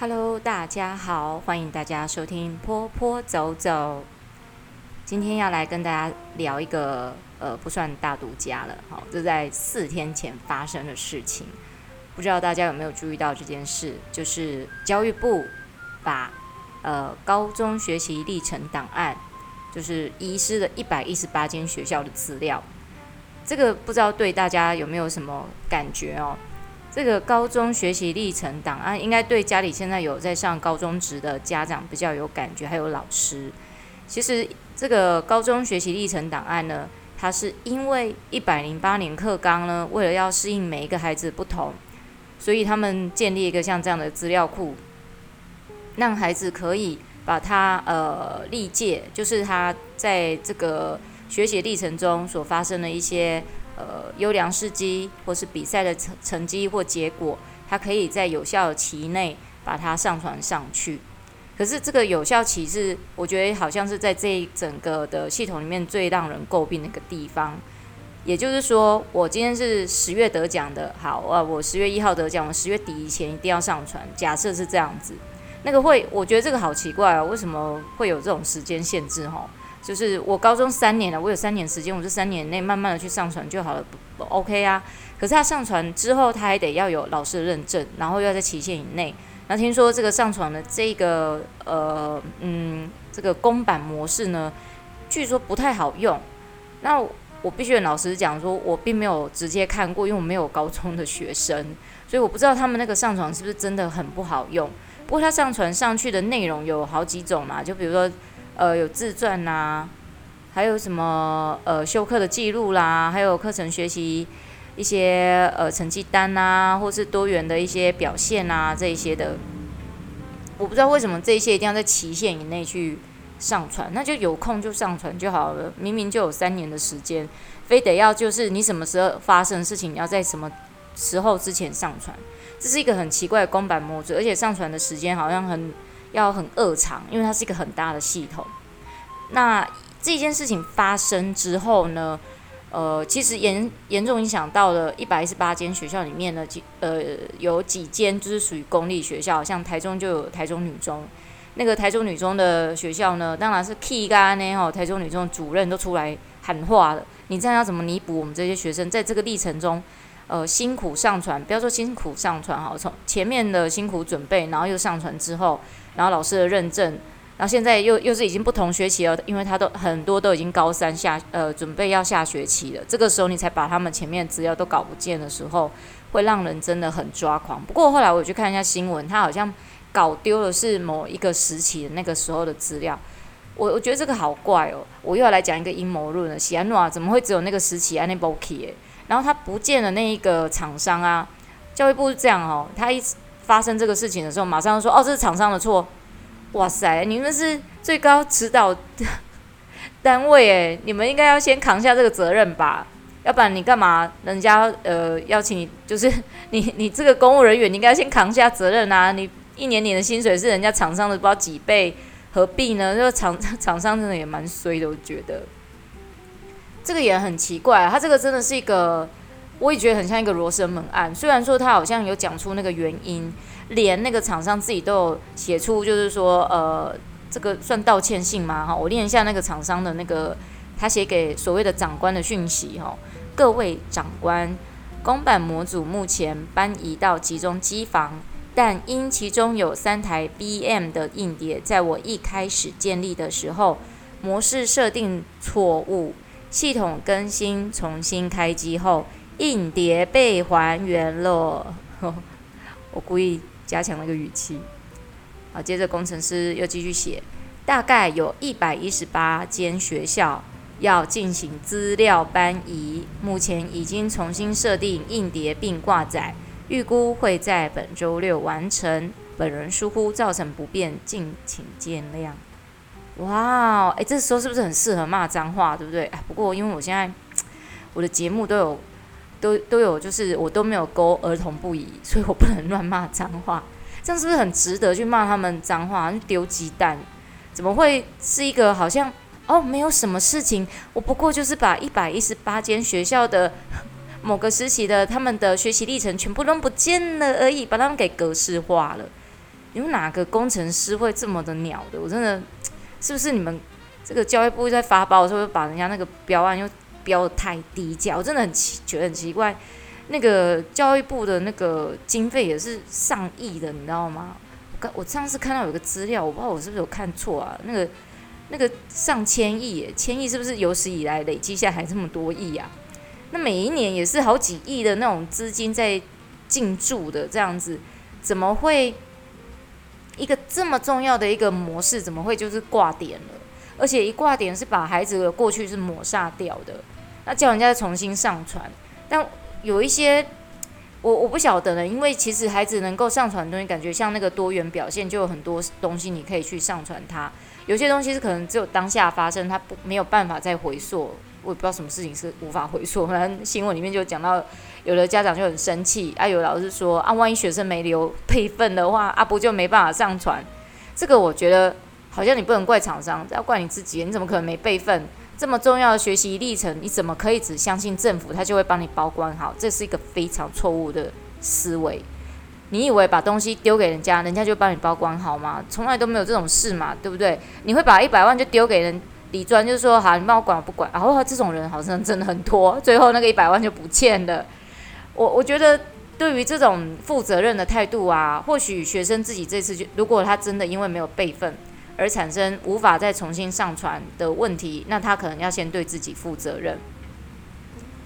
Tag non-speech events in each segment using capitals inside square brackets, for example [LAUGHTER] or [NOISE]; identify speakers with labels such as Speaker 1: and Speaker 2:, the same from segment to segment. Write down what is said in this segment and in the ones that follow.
Speaker 1: Hello，大家好，欢迎大家收听坡坡走走。今天要来跟大家聊一个呃不算大独家了，好，这在四天前发生的事情，不知道大家有没有注意到这件事？就是教育部把呃高中学习历程档案，就是遗失了一百一十八间学校的资料。这个不知道对大家有没有什么感觉哦？这个高中学习历程档案应该对家里现在有在上高中职的家长比较有感觉，还有老师。其实这个高中学习历程档案呢，它是因为一百零八年课纲呢，为了要适应每一个孩子不同，所以他们建立一个像这样的资料库，让孩子可以把他呃历届，就是他在这个学习历程中所发生的一些。呃，优良事迹或是比赛的成成绩或结果，它可以在有效期内把它上传上去。可是这个有效期是，我觉得好像是在这一整个的系统里面最让人诟病的一个地方。也就是说，我今天是十月得奖的，好，啊，我十月一号得奖，我十月底以前一定要上传。假设是这样子，那个会，我觉得这个好奇怪啊，为什么会有这种时间限制？吼。就是我高中三年了，我有三年时间，我这三年内慢慢的去上传就好了，OK 啊。可是他上传之后，他还得要有老师的认证，然后要在期限以内。那听说这个上传的这个呃嗯这个公版模式呢，据说不太好用。那我必须跟老师讲说，我并没有直接看过，因为我没有高中的学生，所以我不知道他们那个上传是不是真的很不好用。不过他上传上去的内容有好几种嘛，就比如说。呃，有自传呐、还有什么呃修课的记录啦，还有课程学习一些呃成绩单啊，或是多元的一些表现啊，这一些的，我不知道为什么这些一定要在期限以内去上传，那就有空就上传就好了。明明就有三年的时间，非得要就是你什么时候发生事情，你要在什么时候之前上传，这是一个很奇怪的公版模组，而且上传的时间好像很。要很恶长，因为它是一个很大的系统。那这件事情发生之后呢，呃，其实严严重影响到了一百一十八间学校里面呢，几呃有几间就是属于公立学校，像台中就有台中女中。那个台中女中的学校呢，当然是 key 干呢哦，台中女中主任都出来喊话了，你这样要怎么弥补我们这些学生在这个历程中？呃，辛苦上传，不要说辛苦上传哈，从前面的辛苦准备，然后又上传之后，然后老师的认证，然后现在又又是已经不同学期了，因为他都很多都已经高三下，呃，准备要下学期了，这个时候你才把他们前面资料都搞不见的时候，会让人真的很抓狂。不过后来我去看一下新闻，他好像搞丢了是某一个时期的那个时候的资料，我我觉得这个好怪哦，我又要来讲一个阴谋论了，喜安诺啊，怎么会只有那个时期安内波奇？然后他不见了那一个厂商啊，教育部是这样哦，他一发生这个事情的时候，马上说哦，这是厂商的错。哇塞，你们是最高指导单位诶，你们应该要先扛下这个责任吧？要不然你干嘛？人家呃邀请你，就是 [LAUGHS] 你你这个公务人员，你应该先扛下责任啊！你一年你的薪水是人家厂商的不知道几倍，何必呢？这个厂 [LAUGHS] 厂商真的也蛮衰的，我觉得。这个也很奇怪，他这个真的是一个，我也觉得很像一个罗生门案。虽然说他好像有讲出那个原因，连那个厂商自己都有写出，就是说，呃，这个算道歉信吗？哈，我念一下那个厂商的那个他写给所谓的长官的讯息哈。各位长官，公版模组目前搬移到集中机房，但因其中有三台 BM 的硬碟，在我一开始建立的时候，模式设定错误。系统更新重新开机后，硬碟被还原了。[LAUGHS] 我故意加强那个语气。好，接着工程师又继续写，大概有一百一十八间学校要进行资料搬移，目前已经重新设定硬碟并挂载，预估会在本周六完成。本人疏忽造成不便，敬请见谅。哇，哎，这时候是不是很适合骂脏话，对不对？不过因为我现在 [TSK] 我的节目都有都都有，就是我都没有勾儿童不宜，所以我不能乱骂脏话。[LAUGHS] 这样是不是很值得去骂他们脏话？丢鸡蛋，怎么会是一个好像哦，没有什么事情，我不过就是把一百一十八间学校的 [LAUGHS] 某个时期的他们的学习历程全部都不见了而已，把他们给格式化了。有哪个工程师会这么的鸟的？我真的是不是你们这个教育部在发包的时候把人家那个标案又标得太低价？我真的很奇，觉得很奇怪。那个教育部的那个经费也是上亿的，你知道吗？我我上次看到有个资料，我不知道我是不是有看错啊？那个那个上千亿，千亿是不是有史以来累积下来这么多亿啊？那每一年也是好几亿的那种资金在进驻的，这样子怎么会一个这么重要的一个模式，怎么会就是挂点了？而且一挂点是把孩子的过去是抹杀掉的，那叫人家重新上传，但有一些我我不晓得呢，因为其实孩子能够上传的东西，感觉像那个多元表现，就有很多东西你可以去上传它。有些东西是可能只有当下发生，它不没有办法再回溯。我也不知道什么事情是无法回溯。反正新闻里面就讲到，有的家长就很生气，啊，有老师说啊，万一学生没留备份的话，啊，不就没办法上传？这个我觉得好像你不能怪厂商，要怪你自己。你怎么可能没备份？这么重要的学习历程，你怎么可以只相信政府，他就会帮你保管好？这是一个非常错误的思维。你以为把东西丢给人家，人家就帮你保管好吗？从来都没有这种事嘛，对不对？你会把一百万就丢给人？李专就是说，好，你帮我管，我不管。然后这种人好像真的很多，最后那个一百万就不见了。我我觉得，对于这种负责任的态度啊，或许学生自己这次就，如果他真的因为没有备份而产生无法再重新上传的问题，那他可能要先对自己负责任。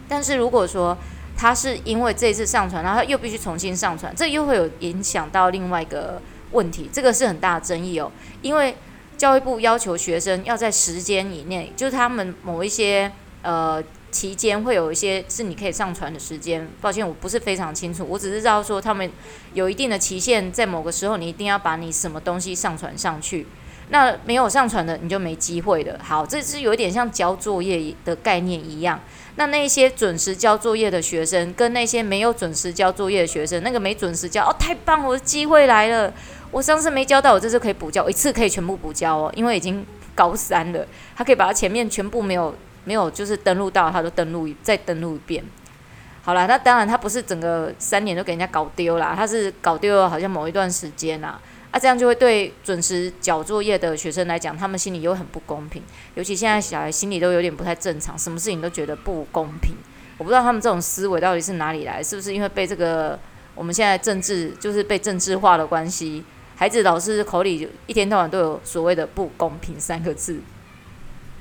Speaker 1: 但是如果说他是因为这次上传，然后他又必须重新上传，这又会有影响到另外一个问题，这个是很大的争议哦，因为。教育部要求学生要在时间以内，就是他们某一些呃期间会有一些是你可以上传的时间。抱歉，我不是非常清楚，我只是知道说他们有一定的期限，在某个时候你一定要把你什么东西上传上去。那没有上传的你就没机会了。好，这是有点像交作业的概念一样。那那些准时交作业的学生跟那些没有准时交作业的学生，那个没准时交哦，太棒，我的机会来了。我上次没交到，我这次可以补交，一次可以全部补交哦，因为已经高三了，他可以把他前面全部没有没有就是登录到，他都登录再登录一遍。好了，那当然他不是整个三年都给人家搞丢了，他是搞丢了好像某一段时间啦，那这样就会对准时交作业的学生来讲，他们心里又很不公平，尤其现在小孩心里都有点不太正常，什么事情都觉得不公平。我不知道他们这种思维到底是哪里来，是不是因为被这个我们现在政治就是被政治化的关系？孩子老师口里一天到晚都有所谓的不公平三个字，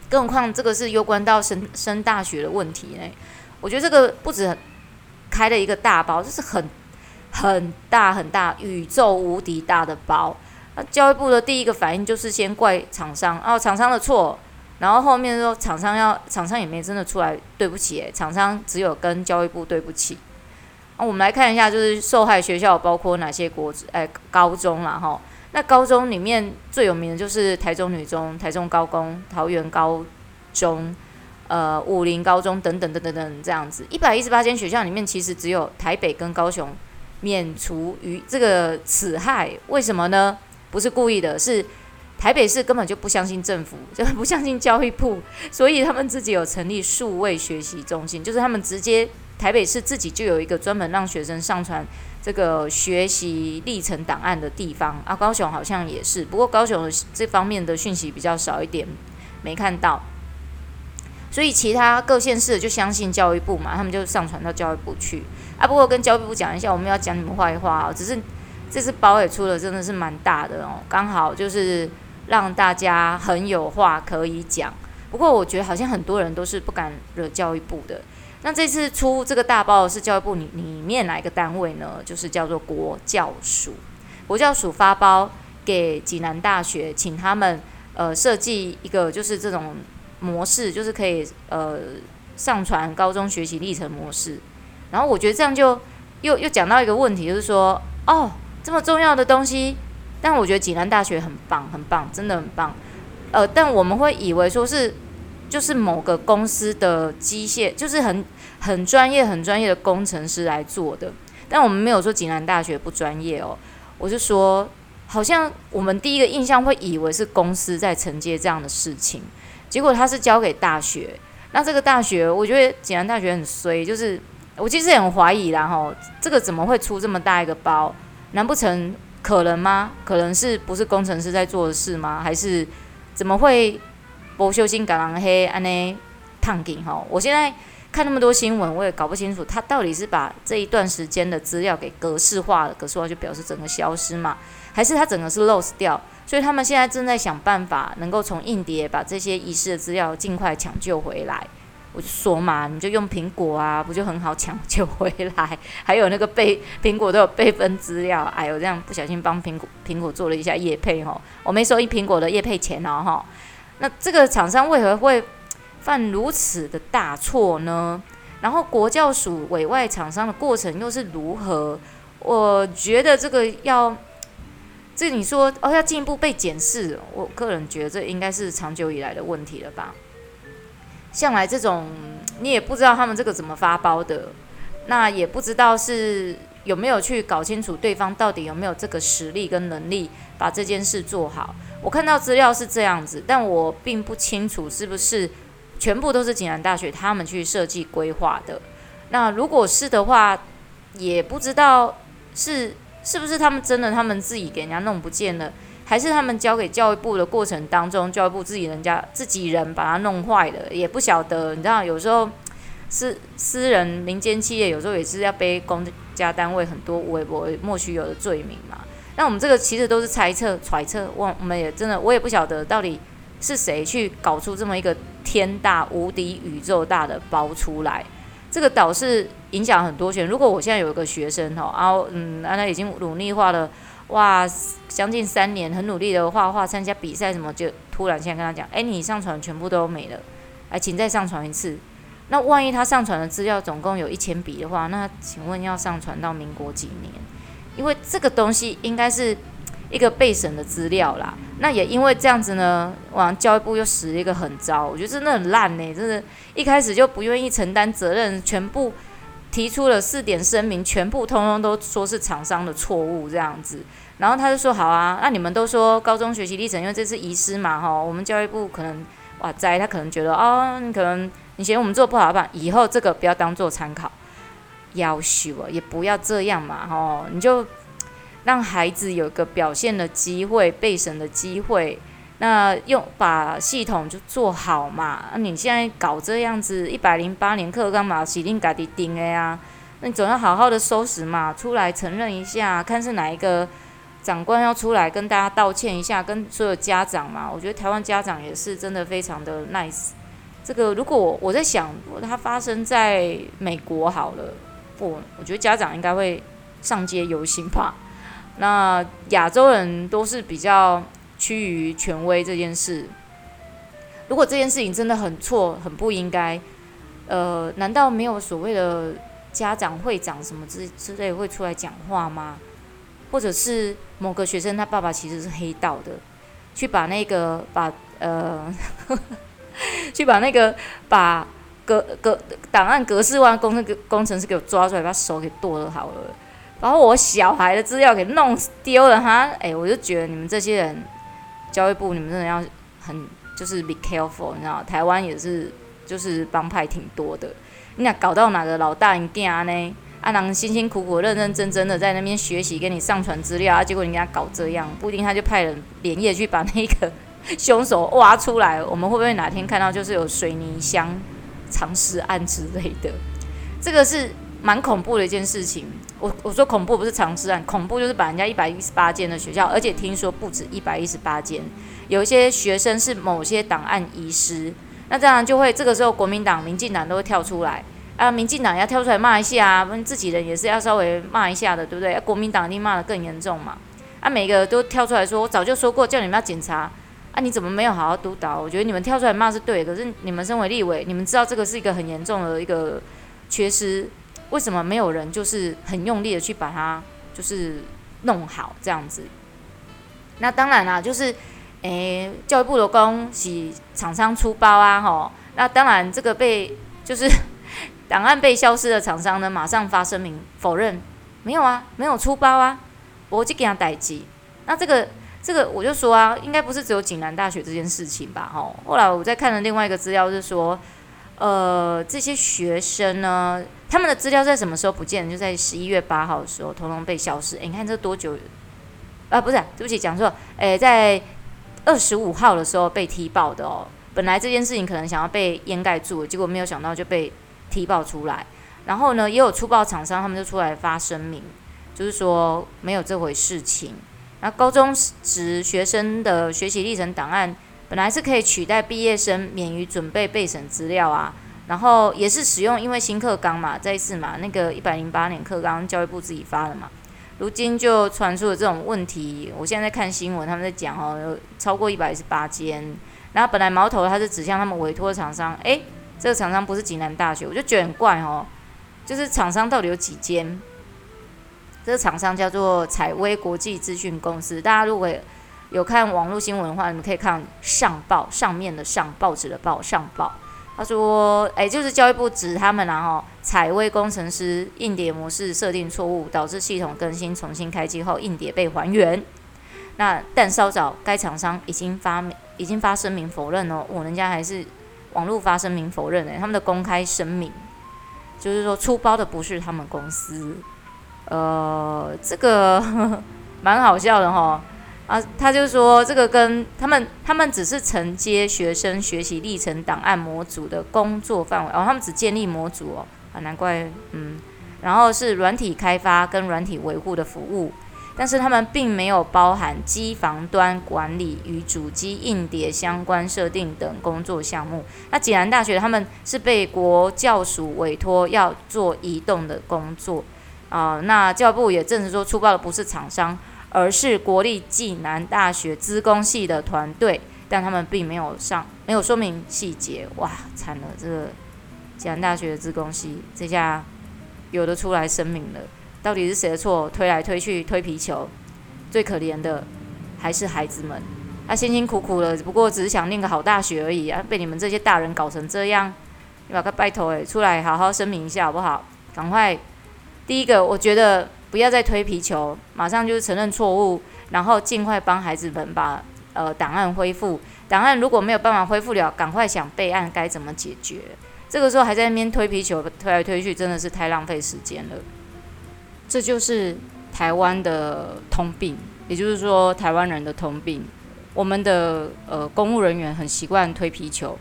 Speaker 1: 更何况这个是攸关到升升大学的问题呢？我觉得这个不止开了一个大包，这是很很大很大宇宙无敌大的包。那教育部的第一个反应就是先怪厂商，哦，厂商的错，然后后面说厂商要厂商也没真的出来对不起，诶，厂商只有跟教育部对不起。那我们来看一下，就是受害学校包括哪些国哎高中啦哈。那高中里面最有名的就是台中女中、台中高工、桃园高中、呃武林高中等等等等等这样子。一百一十八间学校里面，其实只有台北跟高雄免除于这个此害。为什么呢？不是故意的，是台北市根本就不相信政府，就不相信教育部，所以他们自己有成立数位学习中心，就是他们直接。台北市自己就有一个专门让学生上传这个学习历程档案的地方啊，高雄好像也是，不过高雄这方面的讯息比较少一点，没看到。所以其他各县市就相信教育部嘛，他们就上传到教育部去啊。不过跟教育部讲一下，我们要讲你们坏话哦，只是这次包也出了，真的是蛮大的哦，刚好就是让大家很有话可以讲。不过我觉得好像很多人都是不敢惹教育部的。那这次出这个大包是教育部里里面哪一个单位呢？就是叫做国教署。国教署发包给济南大学，请他们呃设计一个就是这种模式，就是可以呃上传高中学习历程模式。然后我觉得这样就又又讲到一个问题，就是说哦这么重要的东西，但我觉得济南大学很棒很棒，真的很棒。呃，但我们会以为说是。就是某个公司的机械，就是很很专业、很专业的工程师来做的。但我们没有说济南大学不专业哦，我是说，好像我们第一个印象会以为是公司在承接这样的事情，结果他是交给大学。那这个大学，我觉得济南大学很衰，就是我其实很怀疑啦吼，这个怎么会出这么大一个包？难不成可能吗？可能是不是工程师在做的事吗？还是怎么会不修心搞人黑安尼烫紧吼？我现在看那么多新闻，我也搞不清楚他到底是把这一段时间的资料给格式化了，格式化就表示整个消失嘛？还是他整个是 lost 掉？所以他们现在正在想办法，能够从硬碟把这些遗失的资料尽快抢救回来。我就说嘛，你就用苹果啊，不就很好抢救回来？[LAUGHS] 还有那个备苹果都有备份资料，哎呦，这样不小心帮苹果苹果做了一下叶配吼，我没收一苹果的叶配钱哦哈。那这个厂商为何会犯如此的大错呢？然后国教署委外厂商的过程又是如何？我觉得这个要，这你说哦要进一步被检视，我个人觉得这应该是长久以来的问题了吧。向来这种你也不知道他们这个怎么发包的，那也不知道是有没有去搞清楚对方到底有没有这个实力跟能力把这件事做好。我看到资料是这样子，但我并不清楚是不是全部都是济南大学他们去设计规划的。那如果是的话，也不知道是是不是他们真的他们自己给人家弄不见了。还是他们交给教育部的过程当中，教育部自己人家自己人把它弄坏了，也不晓得。你知道，有时候私私人民间企业有时候也是要背公家单位很多微博莫须有的罪名嘛。那我们这个其实都是猜测揣测，我我们也真的我也不晓得到底是谁去搞出这么一个天大无敌宇宙大的包出来。这个岛是影响很多学生。如果我现在有一个学生哈，然后嗯，那他已经努力画了。哇，将近三年很努力的画画，参加比赛什么，就突然现在跟他讲，哎，你上传全部都没了，哎，请再上传一次。那万一他上传的资料总共有一千笔的话，那请问要上传到民国几年？因为这个东西应该是一个备审的资料啦。那也因为这样子呢，哇，教育部又使了一个狠招，我觉得真的很烂呢，真的，一开始就不愿意承担责任，全部。提出了四点声明，全部通通都说是厂商的错误这样子，然后他就说好啊，那你们都说高中学习历程，因为这次遗失嘛哈，我们教育部可能哇在，他可能觉得哦，你可能你嫌我们做不好吧，以后这个不要当做参考，要求啊，也不要这样嘛哈，你就让孩子有个表现的机会，备审的机会。那用把系统就做好嘛？那你现在搞这样子，一百零八年课纲嘛，洗定改的定的呀？那你总要好好的收拾嘛，出来承认一下，看是哪一个长官要出来跟大家道歉一下，跟所有家长嘛。我觉得台湾家长也是真的非常的 nice。这个如果我在想，如果它发生在美国好了，不，我觉得家长应该会上街游行吧。那亚洲人都是比较。趋于权威这件事，如果这件事情真的很错、很不应该，呃，难道没有所谓的家长会长什么之之类会出来讲话吗？或者是某个学生他爸爸其实是黑道的，去把那个把呃，[LAUGHS] 去把那个把格格档案格式化工那个工程师给我抓出来，把手给剁了好了，然后我小孩的资料给弄丢了哈，哎，我就觉得你们这些人。教育部，你们真的要很就是 be careful，你知道，台湾也是就是帮派挺多的。你俩搞到哪个老大你囝呢？啊，郎辛辛苦苦、认认真真的在那边学习，给你上传资料啊，结果你给他搞这样，不一定他就派人连夜去把那个凶手挖出来。我们会不会哪天看到就是有水泥箱藏尸案之类的？这个是蛮恐怖的一件事情。我我说恐怖不是常识案，恐怖就是把人家一百一十八间的学校，而且听说不止一百一十八间，有一些学生是某些档案遗失，那这样就会这个时候国民党、民进党都会跳出来啊，民进党要跳出来骂一下啊，自己人也是要稍微骂一下的，对不对？啊、国民党一定骂得更严重嘛，啊，每个都跳出来说，我早就说过叫你们要检查，啊，你怎么没有好好督导？我觉得你们跳出来骂是对，可是你们身为立委，你们知道这个是一个很严重的一个缺失。为什么没有人就是很用力的去把它就是弄好这样子？那当然啦，就是诶、教育部的恭喜厂商出包啊，吼。那当然这个被就是档案被消失的厂商呢，马上发声明否认，没有啊，没有出包啊，我就给他逮鸡。那这个这个我就说啊，应该不是只有景南大学这件事情吧，吼。后来我在看了另外一个资料，是说。呃，这些学生呢，他们的资料在什么时候不见？就在十一月八号的时候，通通被消失。诶，你看这多久？啊，不是，对不起，讲错，诶，在二十五号的时候被踢爆的哦。本来这件事情可能想要被掩盖住，结果没有想到就被踢爆出来。然后呢，也有粗暴厂商，他们就出来发声明，就是说没有这回事情。那高中职学生的学习历程档案本来是可以取代毕业生免于准备备审资料啊，然后也是使用因为新课纲嘛，再一次嘛，那个一百零八年课纲教育部自己发的嘛，如今就传出了这种问题。我现在在看新闻，他们在讲哦，有超过一百一十八间。然后本来矛头他是指向他们委托的厂商，诶，这个厂商不是济南大学，我就觉得很怪哦，就是厂商到底有几间？这个厂商叫做采威国际资讯公司。大家如果有看网络新闻的话，你们可以看上报上面的上报纸的报上报。他说：“哎，就是教育部指他们然后采威工程师硬碟模式设定错误，导致系统更新重新开机后硬碟被还原。那但稍早，该厂商已经发已经发声明否认哦，我人家还是网络发声明否认的，他们的公开声明就是说出包的不是他们公司。”呃，这个 [LAUGHS] 蛮好笑的哈，啊，他就说这个跟他们，他们只是承接学生学习历程档案模组的工作范围，哦，他们只建立模组哦，啊，难怪，嗯，然后是软体开发跟软体维护的服务，但是他们并没有包含机房端管理与主机硬碟相关设定等工作项目。那济南大学他们是被国教署委托要做移动的工作。啊、那教育部也证实说，出包的不是厂商，而是国立暨南大学资工系的团队，但他们并没有上，没有说明细节。哇，惨了，这个暨南大学的资工系这下有的出来声明了，到底是谁的错？推来推去推皮球，最可怜的还是孩子们，他辛辛苦苦的，不过只是想念个好大学而已啊，被你们这些大人搞成这样，你把他拜托诶，出来好好声明一下好不好？赶快。第一个，我觉得不要再推皮球，马上就是承认错误，然后尽快帮孩子们把呃档案恢复。档案如果没有办法恢复了，赶快想备案该怎么解决。这个时候还在那边推皮球，推来推去，真的是太浪费时间了。这就是台湾的通病，也就是说台湾人的通病。我们的呃公务人员很习惯推皮球，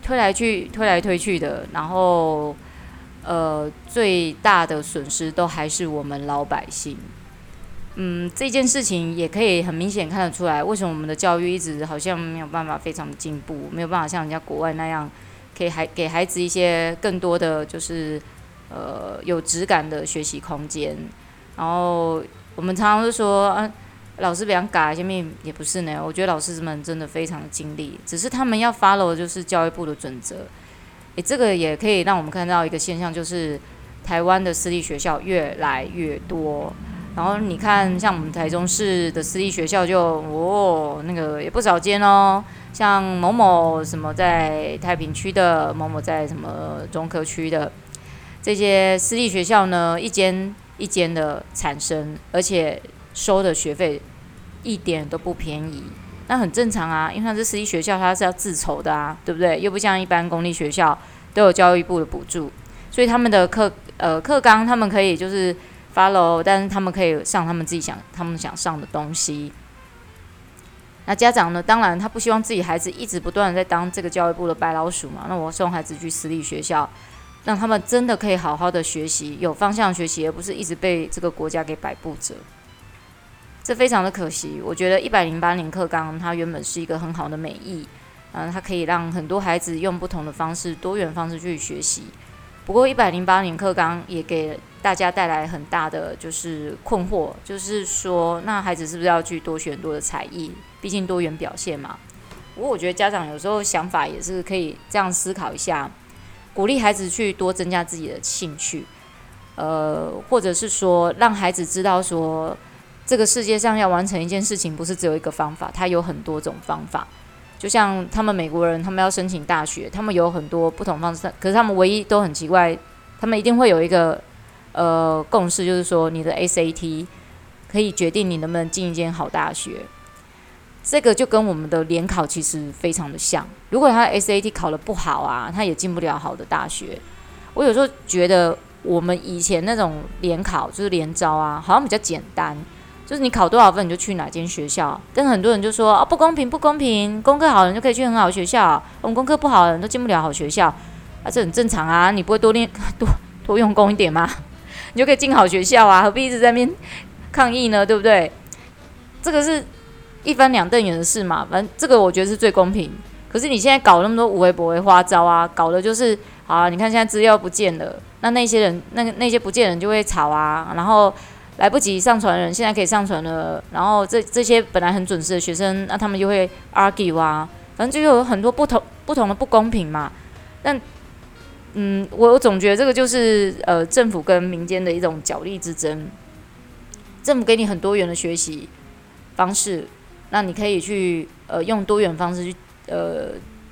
Speaker 1: 推来去，推来推去的，然后。呃，最大的损失都还是我们老百姓。嗯，这件事情也可以很明显看得出来，为什么我们的教育一直好像没有办法非常进步，没有办法像人家国外那样，给孩给孩子一些更多的就是呃有质感的学习空间。然后我们常常都说啊，老师不要改，前面也不是呢。我觉得老师们真的非常的尽力，只是他们要 follow 就是教育部的准则。诶，这个也可以让我们看到一个现象，就是台湾的私立学校越来越多。然后你看，像我们台中市的私立学校就哦，那个也不少间哦。像某某什么在太平区的，某某在什么中科区的这些私立学校呢，一间一间的产生，而且收的学费一点都不便宜。那很正常啊，因为它是私立学校，它是要自筹的啊，对不对？又不像一般公立学校都有教育部的补助，所以他们的课呃课纲他们可以就是 follow，但是他们可以上他们自己想他们想上的东西。那家长呢，当然他不希望自己孩子一直不断的在当这个教育部的白老鼠嘛。那我送孩子去私立学校，让他们真的可以好好的学习，有方向学习，而不是一直被这个国家给摆布着。这非常的可惜，我觉得一百零八年课纲它原本是一个很好的美意，嗯，它可以让很多孩子用不同的方式、多元方式去学习。不过一百零八年课纲也给大家带来很大的就是困惑，就是说那孩子是不是要去多学很多的才艺？毕竟多元表现嘛。不过我觉得家长有时候想法也是可以这样思考一下，鼓励孩子去多增加自己的兴趣，呃，或者是说让孩子知道说。这个世界上要完成一件事情，不是只有一个方法，它有很多种方法。就像他们美国人，他们要申请大学，他们有很多不同方式，可是他们唯一都很奇怪，他们一定会有一个呃共识，就是说你的 SAT 可以决定你能不能进一间好大学。这个就跟我们的联考其实非常的像。如果他的 SAT 考得不好啊，他也进不了好的大学。我有时候觉得我们以前那种联考就是联招啊，好像比较简单。就是你考多少分你就去哪间学校。但很多人就说啊，不公平，不公平，功课好的人就可以去很好学校，我们功课不好的人都进不了好学校啊，这很正常啊，你不会多练 [LAUGHS] 多多用功一点吗？你就可以进好学校啊，何必一直在那边抗议呢？对不对？这个是一翻两瞪眼的事嘛，反正这个我觉得是最公平。可是你现在搞那么多无为不为花招啊，搞的就是啊，你看现在资料不见了，那那些人那那些不见人就会吵啊，然后。来不及上传的人，现在可以上传了。然后这这些本来很准时的学生，那他们就会 argue 啊，反正就有很多不同不同的不公平嘛。但嗯，我我总觉得这个就是呃政府跟民间的一种角力之争。政府给你很多元的学习方式，那你可以去呃用多元方式去呃，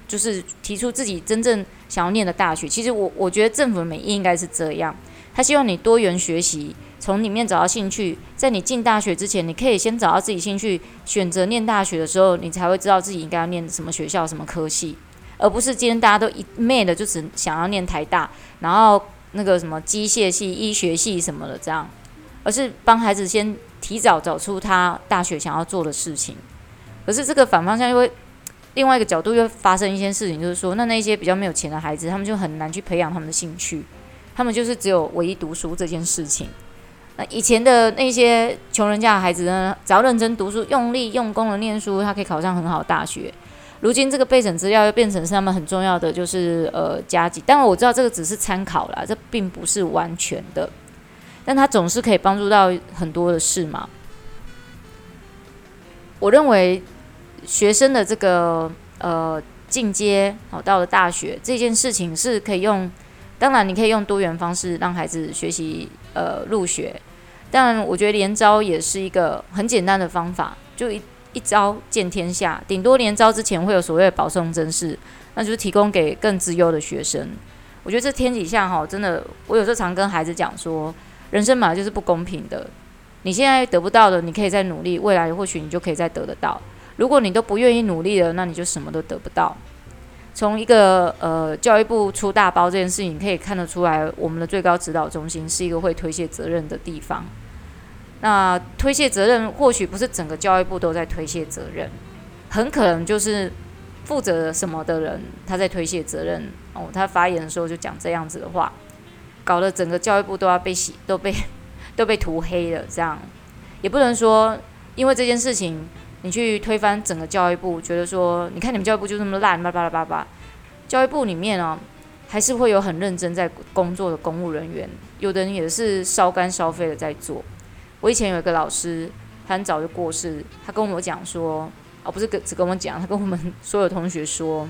Speaker 1: 就是提出自己真正想要念的大学。其实我我觉得政府的美意应该是这样，他希望你多元学习。从里面找到兴趣，在你进大学之前，你可以先找到自己兴趣，选择念大学的时候，你才会知道自己应该要念什么学校、什么科系，而不是今天大家都一昧的就只想要念台大，然后那个什么机械系、医学系什么的这样，而是帮孩子先提早找出他大学想要做的事情。可是这个反方向又会另外一个角度又发生一件事情，就是说，那那些比较没有钱的孩子，他们就很难去培养他们的兴趣，他们就是只有唯一读书这件事情。那以前的那些穷人家的孩子呢，只要认真读书、用力用功的念书，他可以考上很好的大学。如今这个备审资料又变成是他们很重要的，就是呃加级。当然我知道这个只是参考啦，这并不是完全的，但它总是可以帮助到很多的事嘛。我认为学生的这个呃进阶好到了大学这件事情是可以用。当然，你可以用多元方式让孩子学习，呃，入学。当然，我觉得连招也是一个很简单的方法，就一一招见天下。顶多连招之前会有所谓的保送甄试，那就是提供给更资优的学生。我觉得这天底下哈，真的，我有时候常跟孩子讲说，人生本来就是不公平的。你现在得不到的，你可以再努力，未来或许你就可以再得得到。如果你都不愿意努力了，那你就什么都得不到。从一个呃教育部出大包这件事情可以看得出来，我们的最高指导中心是一个会推卸责任的地方。那推卸责任或许不是整个教育部都在推卸责任，很可能就是负责什么的人他在推卸责任哦。他发言的时候就讲这样子的话，搞得整个教育部都要被洗，都被都被涂黑了。这样也不能说因为这件事情。你去推翻整个教育部，觉得说，你看你们教育部就这么烂，叭叭叭叭。教育部里面哦，还是会有很认真在工作的公务人员，有的人也是烧肝烧肺的在做。我以前有一个老师，他很早就过世，他跟我讲说，哦，不是跟只跟我讲，他跟我们所有同学说，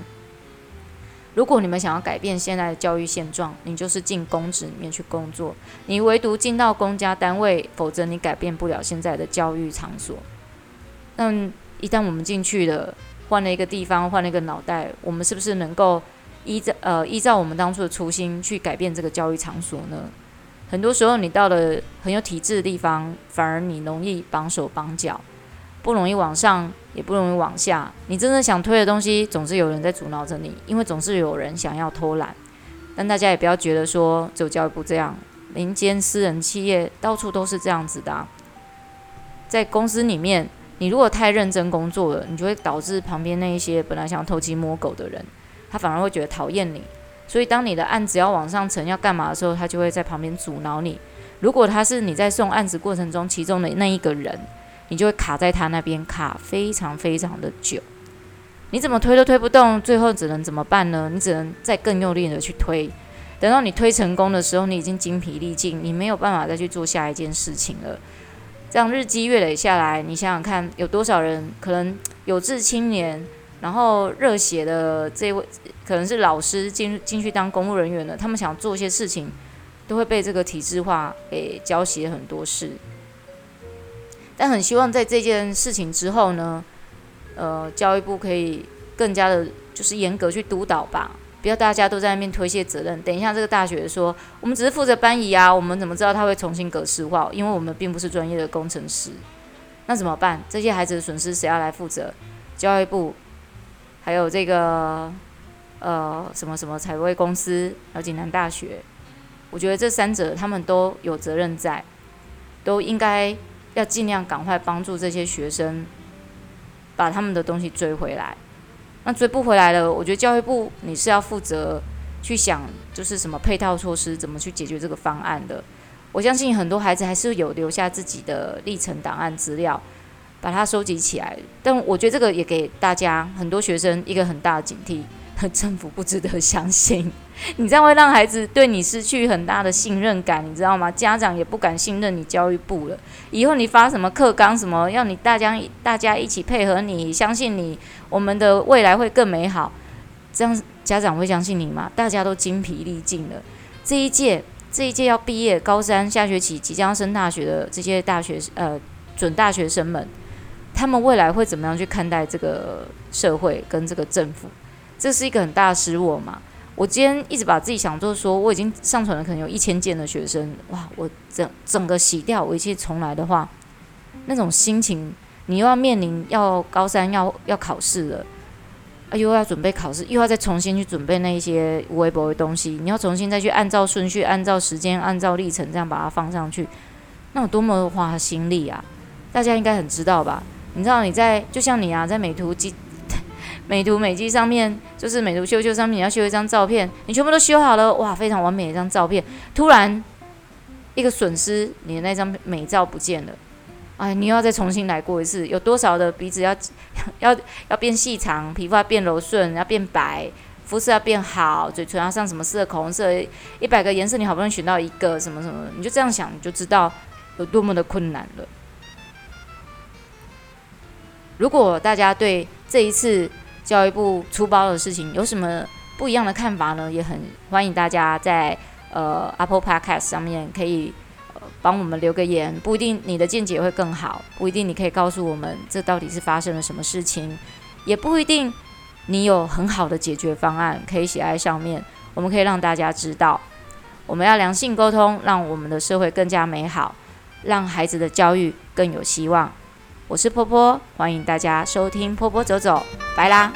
Speaker 1: 如果你们想要改变现在的教育现状，你就是进公职里面去工作，你唯独进到公家单位，否则你改变不了现在的教育场所。那一旦我们进去了，换了一个地方，换了一个脑袋，我们是不是能够依照呃依照我们当初的初心去改变这个教育场所呢？很多时候，你到了很有体制的地方，反而你容易绑手绑脚，不容易往上，也不容易往下。你真正想推的东西，总是有人在阻挠着你，因为总是有人想要偷懒。但大家也不要觉得说只有教育部这样，民间私人企业到处都是这样子的啊，在公司里面。你如果太认真工作了，你就会导致旁边那一些本来想偷鸡摸狗的人，他反而会觉得讨厌你。所以当你的案子要往上层，要干嘛的时候，他就会在旁边阻挠你。如果他是你在送案子过程中其中的那一个人，你就会卡在他那边卡非常非常的久。你怎么推都推不动，最后只能怎么办呢？你只能再更用力的去推。等到你推成功的时候，你已经精疲力尽，你没有办法再去做下一件事情了。这样日积月累下来，你想想看，有多少人可能有志青年，然后热血的这位可能是老师进进去当公务人员的，他们想做一些事情，都会被这个体制化给教习很多事。但很希望在这件事情之后呢，呃，教育部可以更加的，就是严格去督导吧。不要大家都在那边推卸责任。等一下，这个大学说我们只是负责搬移啊，我们怎么知道他会重新格式化？因为我们并不是专业的工程师。那怎么办？这些孩子的损失谁要来负责？教育部，还有这个呃什么什么财务公司，还有济南大学。我觉得这三者他们都有责任在，都应该要尽量赶快帮助这些学生把他们的东西追回来。那追不回来了，我觉得教育部你是要负责去想，就是什么配套措施，怎么去解决这个方案的。我相信很多孩子还是有留下自己的历程档案资料，把它收集起来。但我觉得这个也给大家很多学生一个很大的警惕：[LAUGHS] 政府不值得相信。[LAUGHS] 你这样会让孩子对你失去很大的信任感，你知道吗？家长也不敢信任你教育部了。以后你发什么课纲什么，要你大家大家一起配合你，相信你，我们的未来会更美好。这样家长会相信你吗？大家都精疲力尽了，这一届。这一届要毕业，高三下学期即将升大学的这些大学呃准大学生们，他们未来会怎么样去看待这个社会跟这个政府？这是一个很大的失误嘛。我今天一直把自己想做说，我已经上传了可能有一千件的学生，哇，我整整个洗掉，我一切重来的话，那种心情，你又要面临要高三要要考试了。又要准备考试，又要再重新去准备那一些微博的东西，你要重新再去按照顺序、按照时间、按照历程这样把它放上去，那有多么花心力啊！大家应该很知道吧？你知道你在就像你啊，在美图机、美图美肌上面，就是美图秀秀上面，你要修一张照片，你全部都修好了，哇，非常完美的一张照片，突然一个损失，你的那张美照不见了。哎，你又要再重新来过一次？有多少的鼻子要 [LAUGHS] 要要变细长，皮肤要变柔顺，要变白，肤色要变好，嘴唇要上什么色？口红色，一百个颜色你好不容易选到一个什么什么，你就这样想，你就知道有多么的困难了。如果大家对这一次教育部出包的事情有什么不一样的看法呢？也很欢迎大家在呃 Apple Podcast 上面可以呃。帮我们留个言，不一定你的见解会更好，不一定你可以告诉我们这到底是发生了什么事情，也不一定你有很好的解决方案可以写在上面，我们可以让大家知道，我们要良性沟通，让我们的社会更加美好，让孩子的教育更有希望。我是坡坡欢迎大家收听坡坡走走拜啦。